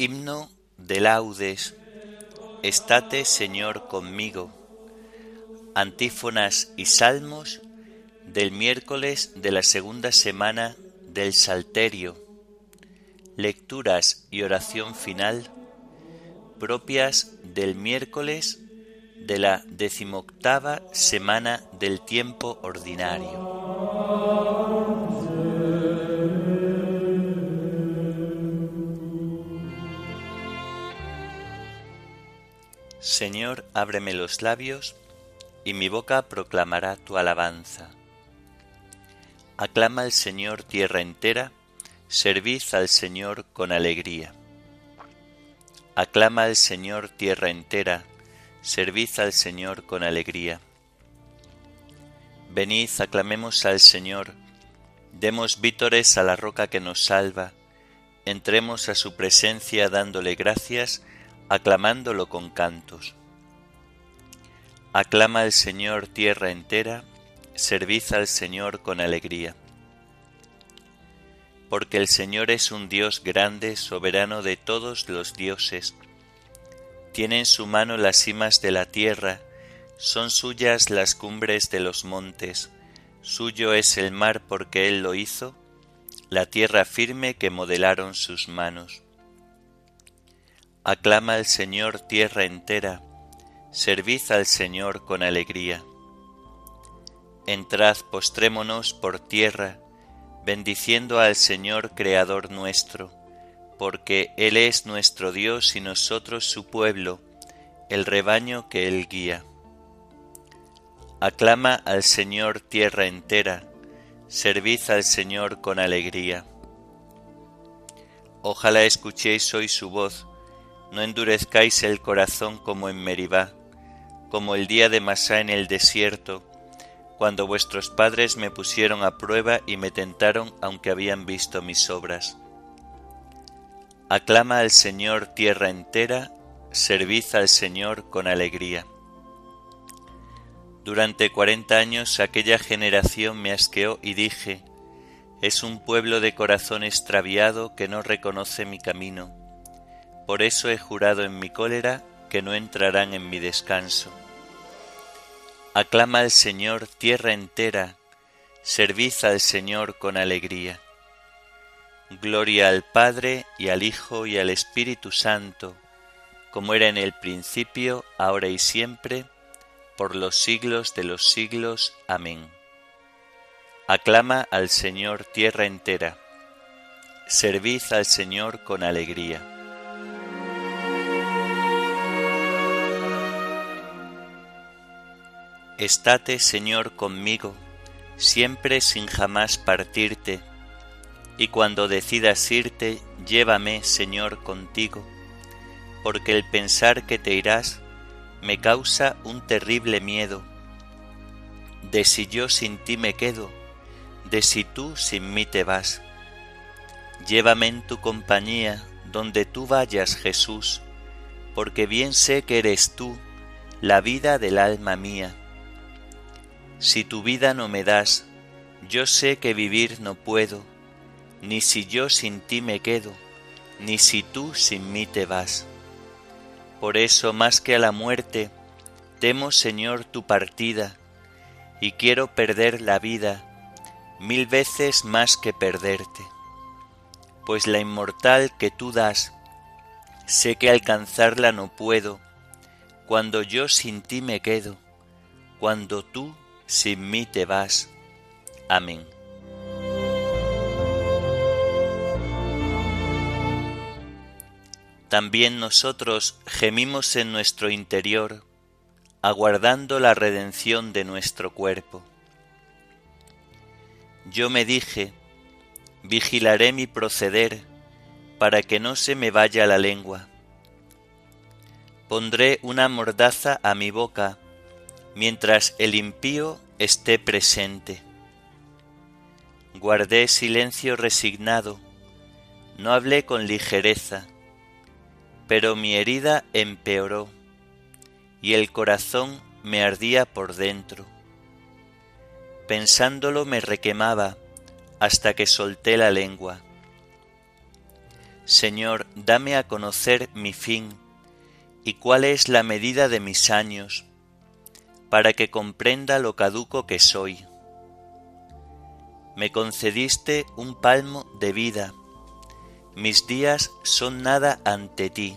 Himno de laudes. Estate Señor conmigo. Antífonas y salmos del miércoles de la segunda semana del Salterio. Lecturas y oración final propias del miércoles de la decimoctava semana del tiempo ordinario. Señor, ábreme los labios, y mi boca proclamará tu alabanza. Aclama al Señor tierra entera, servid al Señor con alegría. Aclama al Señor tierra entera, servid al Señor con alegría. Venid, aclamemos al Señor, demos vítores a la roca que nos salva, entremos a su presencia dándole gracias, aclamándolo con cantos. Aclama al Señor tierra entera, servid al Señor con alegría. Porque el Señor es un Dios grande, soberano de todos los dioses. Tiene en su mano las cimas de la tierra, son suyas las cumbres de los montes, suyo es el mar porque Él lo hizo, la tierra firme que modelaron sus manos. Aclama al Señor tierra entera, servid al Señor con alegría. Entrad, postrémonos por tierra, bendiciendo al Señor Creador nuestro, porque Él es nuestro Dios y nosotros su pueblo, el rebaño que Él guía. Aclama al Señor tierra entera, servid al Señor con alegría. Ojalá escuchéis hoy su voz, no endurezcáis el corazón como en Meribá, como el día de Masá en el desierto, cuando vuestros padres me pusieron a prueba y me tentaron aunque habían visto mis obras. Aclama al Señor tierra entera, servid al Señor con alegría. Durante cuarenta años aquella generación me asqueó y dije, es un pueblo de corazón extraviado que no reconoce mi camino. Por eso he jurado en mi cólera que no entrarán en mi descanso. Aclama al Señor tierra entera, servid al Señor con alegría. Gloria al Padre y al Hijo y al Espíritu Santo, como era en el principio, ahora y siempre, por los siglos de los siglos. Amén. Aclama al Señor tierra entera, servid al Señor con alegría. Estate, Señor, conmigo, siempre sin jamás partirte, y cuando decidas irte, llévame, Señor, contigo, porque el pensar que te irás me causa un terrible miedo, de si yo sin ti me quedo, de si tú sin mí te vas. Llévame en tu compañía, donde tú vayas, Jesús, porque bien sé que eres tú, la vida del alma mía si tu vida no me das, yo sé que vivir no puedo, ni si yo sin ti me quedo, ni si tú sin mí te vas. Por eso, más que a la muerte, temo, Señor, tu partida, y quiero perder la vida mil veces más que perderte. Pues la inmortal que tú das, sé que alcanzarla no puedo, cuando yo sin ti me quedo, cuando tú sin mí te vas. Amén. También nosotros gemimos en nuestro interior, aguardando la redención de nuestro cuerpo. Yo me dije, vigilaré mi proceder para que no se me vaya la lengua. Pondré una mordaza a mi boca mientras el impío esté presente. Guardé silencio resignado, no hablé con ligereza, pero mi herida empeoró y el corazón me ardía por dentro. Pensándolo me requemaba hasta que solté la lengua. Señor, dame a conocer mi fin y cuál es la medida de mis años, para que comprenda lo caduco que soy. Me concediste un palmo de vida, mis días son nada ante ti.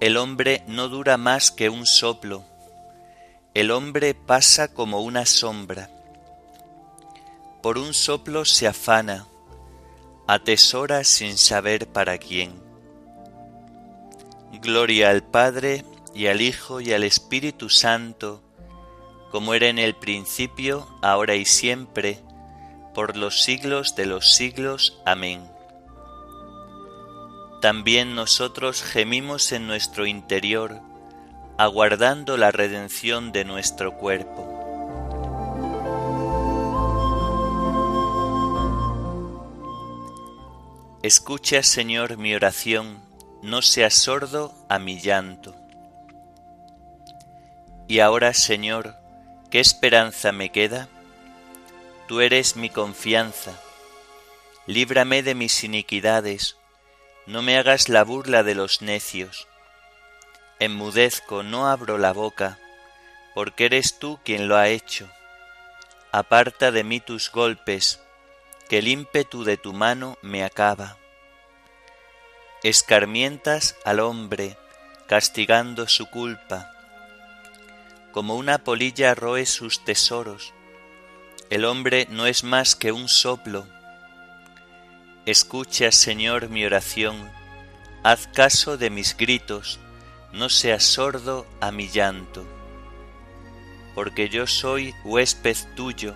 El hombre no dura más que un soplo, el hombre pasa como una sombra. Por un soplo se afana, atesora sin saber para quién. Gloria al Padre y al Hijo y al Espíritu Santo, como era en el principio, ahora y siempre, por los siglos de los siglos. Amén. También nosotros gemimos en nuestro interior, aguardando la redención de nuestro cuerpo. Escucha, Señor, mi oración, no seas sordo a mi llanto. Y ahora, Señor, ¿qué esperanza me queda? Tú eres mi confianza. Líbrame de mis iniquidades, no me hagas la burla de los necios. Enmudezco, no abro la boca, porque eres tú quien lo ha hecho. Aparta de mí tus golpes, que el ímpetu de tu mano me acaba. Escarmientas al hombre, castigando su culpa. Como una polilla roe sus tesoros, el hombre no es más que un soplo. Escucha, Señor, mi oración, haz caso de mis gritos, no seas sordo a mi llanto. Porque yo soy huésped tuyo,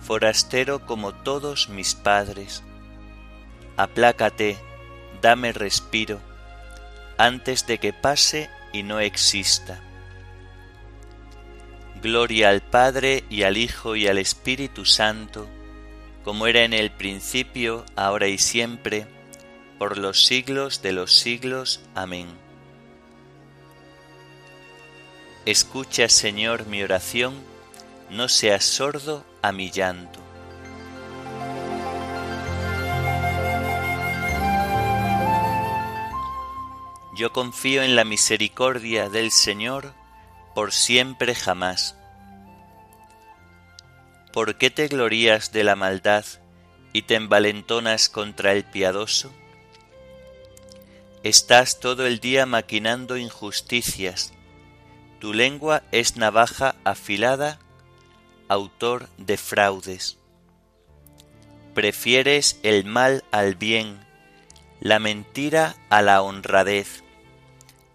forastero como todos mis padres. Aplácate, dame respiro, antes de que pase y no exista. Gloria al Padre y al Hijo y al Espíritu Santo, como era en el principio, ahora y siempre, por los siglos de los siglos. Amén. Escucha, Señor, mi oración, no seas sordo a mi llanto. Yo confío en la misericordia del Señor por siempre jamás. ¿Por qué te glorías de la maldad y te envalentonas contra el piadoso? Estás todo el día maquinando injusticias, tu lengua es navaja afilada, autor de fraudes. Prefieres el mal al bien, la mentira a la honradez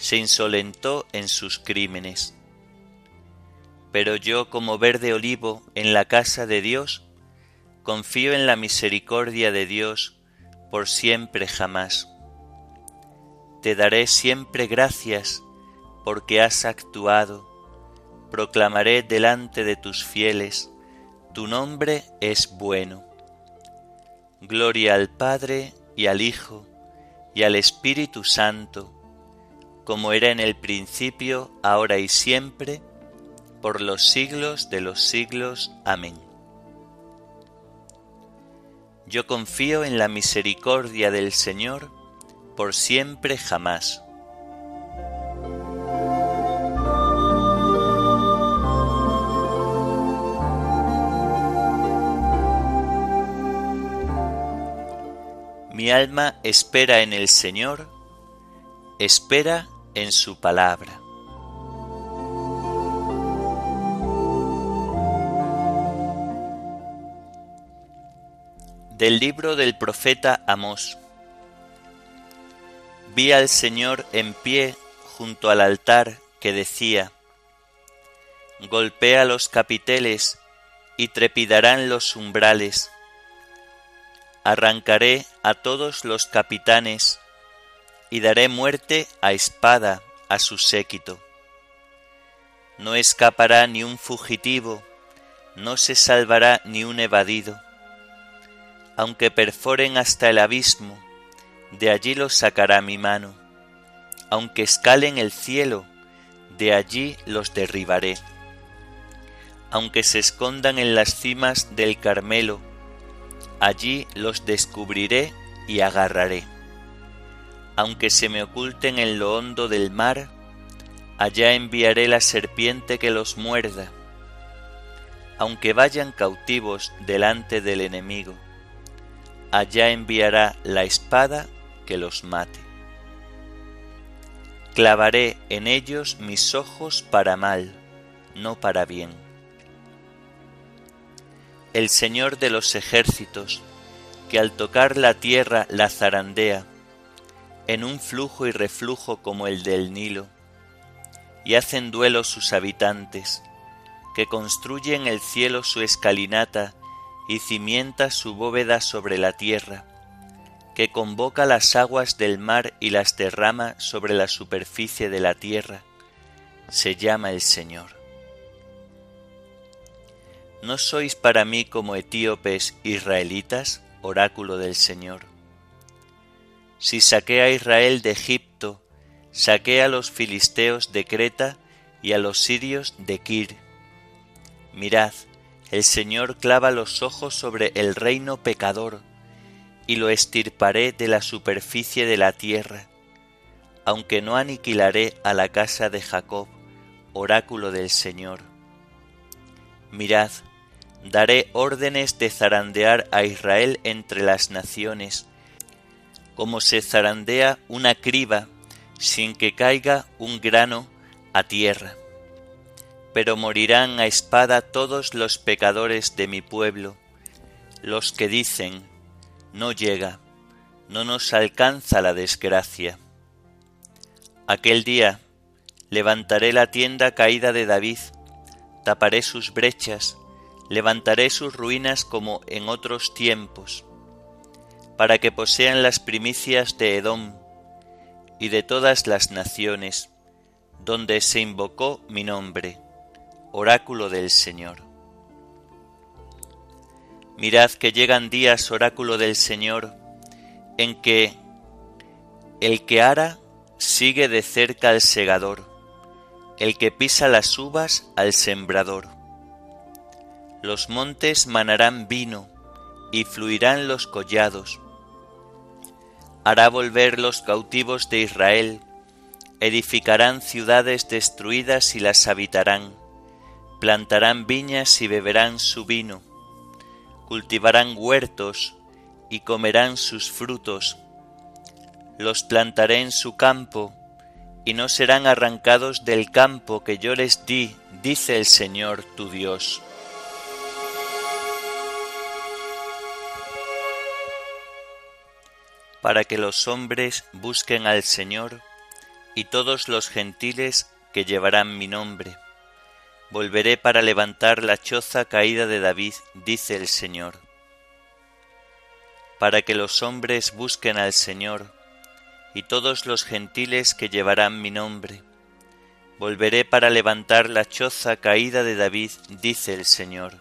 se insolentó en sus crímenes. Pero yo como verde olivo en la casa de Dios, confío en la misericordia de Dios por siempre jamás. Te daré siempre gracias porque has actuado, proclamaré delante de tus fieles, tu nombre es bueno. Gloria al Padre y al Hijo y al Espíritu Santo, como era en el principio, ahora y siempre, por los siglos de los siglos. Amén. Yo confío en la misericordia del Señor por siempre jamás. Mi alma espera en el Señor, espera en su palabra. Del libro del profeta Amós. Vi al Señor en pie junto al altar que decía, Golpea los capiteles y trepidarán los umbrales. Arrancaré a todos los capitanes y daré muerte a espada a su séquito. No escapará ni un fugitivo, no se salvará ni un evadido. Aunque perforen hasta el abismo, de allí los sacará mi mano. Aunque escalen el cielo, de allí los derribaré. Aunque se escondan en las cimas del Carmelo, allí los descubriré y agarraré. Aunque se me oculten en lo hondo del mar, allá enviaré la serpiente que los muerda. Aunque vayan cautivos delante del enemigo, allá enviará la espada que los mate. Clavaré en ellos mis ojos para mal, no para bien. El Señor de los ejércitos, que al tocar la tierra la zarandea, en un flujo y reflujo como el del Nilo, y hacen duelo sus habitantes, que construyen el cielo su escalinata y cimienta su bóveda sobre la tierra, que convoca las aguas del mar y las derrama sobre la superficie de la tierra, se llama el Señor. ¿No sois para mí como etíopes israelitas, oráculo del Señor? Si saqué a Israel de Egipto, saqué a los filisteos de Creta y a los sirios de Kir. Mirad, el Señor clava los ojos sobre el reino pecador, y lo estirparé de la superficie de la tierra, aunque no aniquilaré a la casa de Jacob, oráculo del Señor. Mirad, daré órdenes de zarandear a Israel entre las naciones, como se zarandea una criba sin que caiga un grano a tierra. Pero morirán a espada todos los pecadores de mi pueblo, los que dicen, no llega, no nos alcanza la desgracia. Aquel día levantaré la tienda caída de David, taparé sus brechas, levantaré sus ruinas como en otros tiempos, para que posean las primicias de Edom y de todas las naciones, donde se invocó mi nombre, oráculo del Señor. Mirad que llegan días, oráculo del Señor, en que el que ara sigue de cerca al segador, el que pisa las uvas al sembrador. Los montes manarán vino y fluirán los collados. Hará volver los cautivos de Israel, edificarán ciudades destruidas y las habitarán, plantarán viñas y beberán su vino cultivarán huertos y comerán sus frutos. Los plantaré en su campo, y no serán arrancados del campo que yo les di, dice el Señor tu Dios. Para que los hombres busquen al Señor, y todos los gentiles que llevarán mi nombre Volveré para levantar la choza caída de David, dice el Señor. Para que los hombres busquen al Señor, y todos los gentiles que llevarán mi nombre. Volveré para levantar la choza caída de David, dice el Señor.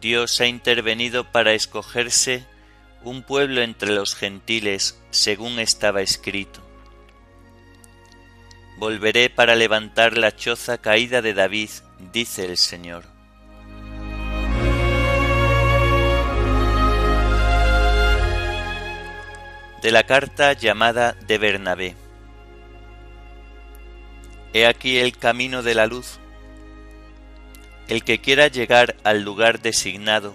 Dios ha intervenido para escogerse un pueblo entre los gentiles, según estaba escrito Volveré para levantar la choza caída de David, dice el Señor. De la carta llamada de Bernabé. He aquí el camino de la luz. El que quiera llegar al lugar designado,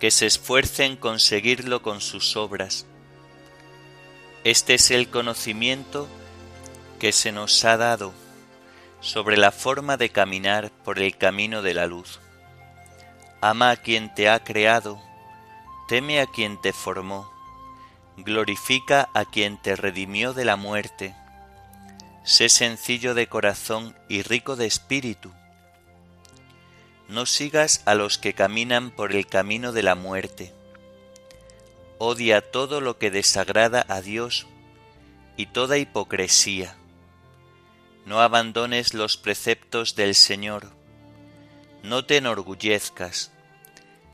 que se esfuerce en conseguirlo con sus obras. Este es el conocimiento que se nos ha dado sobre la forma de caminar por el camino de la luz. Ama a quien te ha creado, teme a quien te formó, glorifica a quien te redimió de la muerte. Sé sencillo de corazón y rico de espíritu. No sigas a los que caminan por el camino de la muerte. Odia todo lo que desagrada a Dios y toda hipocresía. No abandones los preceptos del Señor. No te enorgullezcas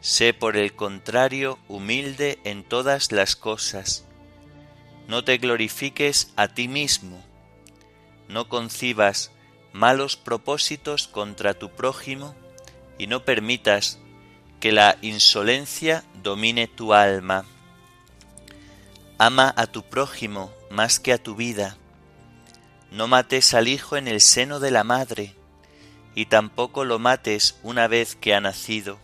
Sé por el contrario humilde en todas las cosas. No te glorifiques a ti mismo. No concibas malos propósitos contra tu prójimo y no permitas que la insolencia domine tu alma. Ama a tu prójimo más que a tu vida. No mates al hijo en el seno de la madre, y tampoco lo mates una vez que ha nacido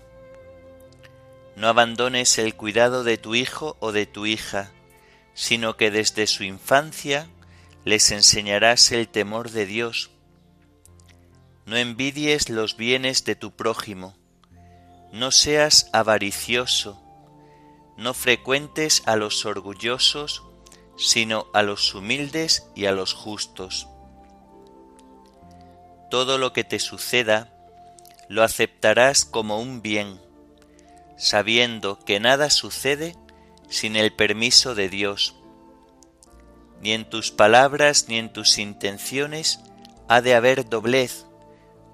no abandones el cuidado de tu hijo o de tu hija, sino que desde su infancia les enseñarás el temor de Dios. No envidies los bienes de tu prójimo, no seas avaricioso, no frecuentes a los orgullosos, sino a los humildes y a los justos. Todo lo que te suceda lo aceptarás como un bien sabiendo que nada sucede sin el permiso de Dios. Ni en tus palabras ni en tus intenciones ha de haber doblez,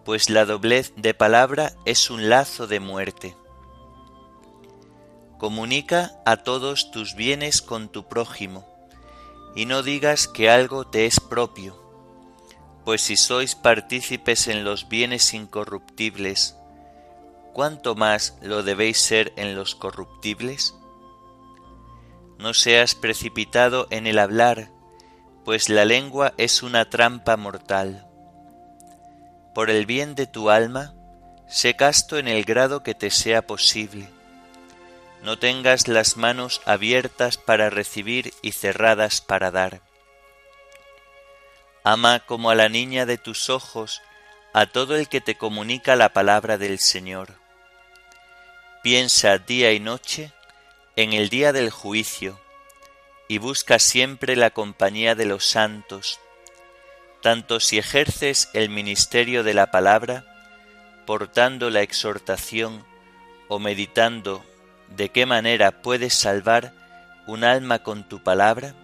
pues la doblez de palabra es un lazo de muerte. Comunica a todos tus bienes con tu prójimo, y no digas que algo te es propio, pues si sois partícipes en los bienes incorruptibles, ¿cuánto más lo debéis ser en los corruptibles? No seas precipitado en el hablar, pues la lengua es una trampa mortal. Por el bien de tu alma, sé casto en el grado que te sea posible. No tengas las manos abiertas para recibir y cerradas para dar. Ama como a la niña de tus ojos a todo el que te comunica la palabra del Señor Piensa día y noche en el día del juicio y busca siempre la compañía de los santos, tanto si ejerces el ministerio de la palabra, portando la exhortación o meditando de qué manera puedes salvar un alma con tu palabra,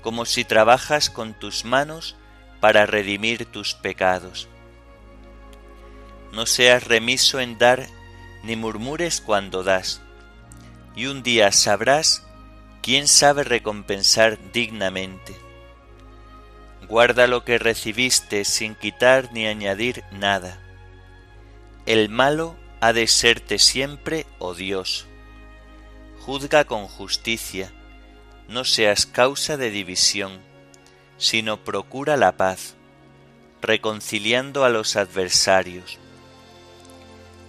como si trabajas con tus manos para redimir tus pecados. No seas remiso en dar ni murmures cuando das, y un día sabrás quién sabe recompensar dignamente. Guarda lo que recibiste sin quitar ni añadir nada. El malo ha de serte siempre odioso. Juzga con justicia, no seas causa de división, sino procura la paz, reconciliando a los adversarios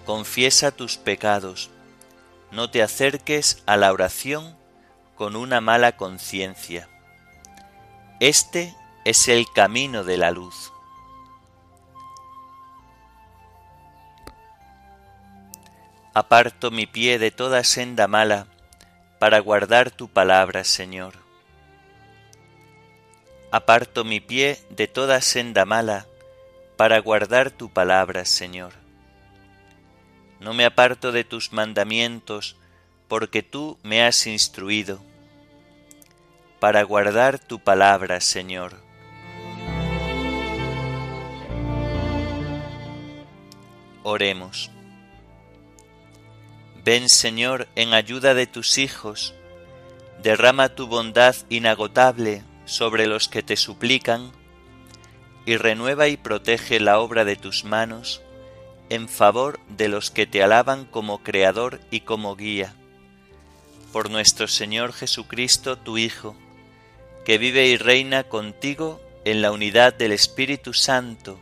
confiesa tus pecados, no te acerques a la oración con una mala conciencia. Este es el camino de la luz. Aparto mi pie de toda senda mala para guardar tu palabra, Señor. Aparto mi pie de toda senda mala para guardar tu palabra, Señor no me aparto de tus mandamientos, porque tú me has instruido, para guardar tu palabra, Señor. Oremos. Ven, Señor, en ayuda de tus hijos, derrama tu bondad inagotable sobre los que te suplican, y renueva y protege la obra de tus manos, en favor de los que te alaban como Creador y como Guía. Por nuestro Señor Jesucristo, tu Hijo, que vive y reina contigo en la unidad del Espíritu Santo,